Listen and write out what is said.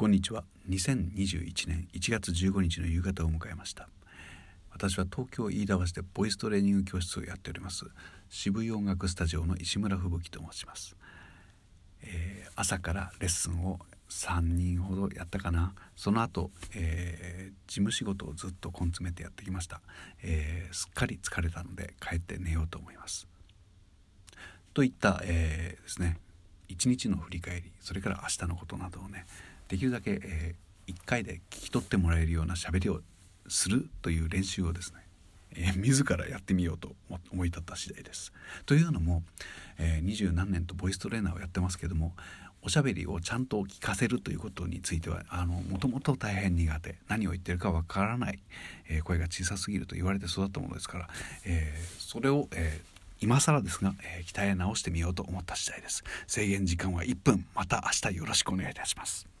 こんにちは。2021年1月15日の夕方を迎えました。私は東京飯田橋でボイストレーニング教室をやっております。渋谷音楽スタジオの石村吹雪と申します、えー、朝からレッスンを3人ほどやったかな。その後、えー、事務仕事をずっと根詰めてやってきました、えー、すっかり疲れたので帰って寝ようと思います。といった、えー、ですね。一日の振り返りそれから明日のことなどをねできるだけ、えー、1回で聞き取ってもらえるような喋りをするという練習をですね、えー、自らやってみようと思い立った次第です。というのも二十、えー、何年とボイストレーナーをやってますけどもおしゃべりをちゃんと聞かせるということについてはあのもともと大変苦手。何を言ってるかわからない、えー、声が小さすぎると言われて育ったものですから、えー、それを、えー、今更ですが、えー、鍛え直してみようと思った次第です。制限時間は1分。また明日よろしくお願いいたします。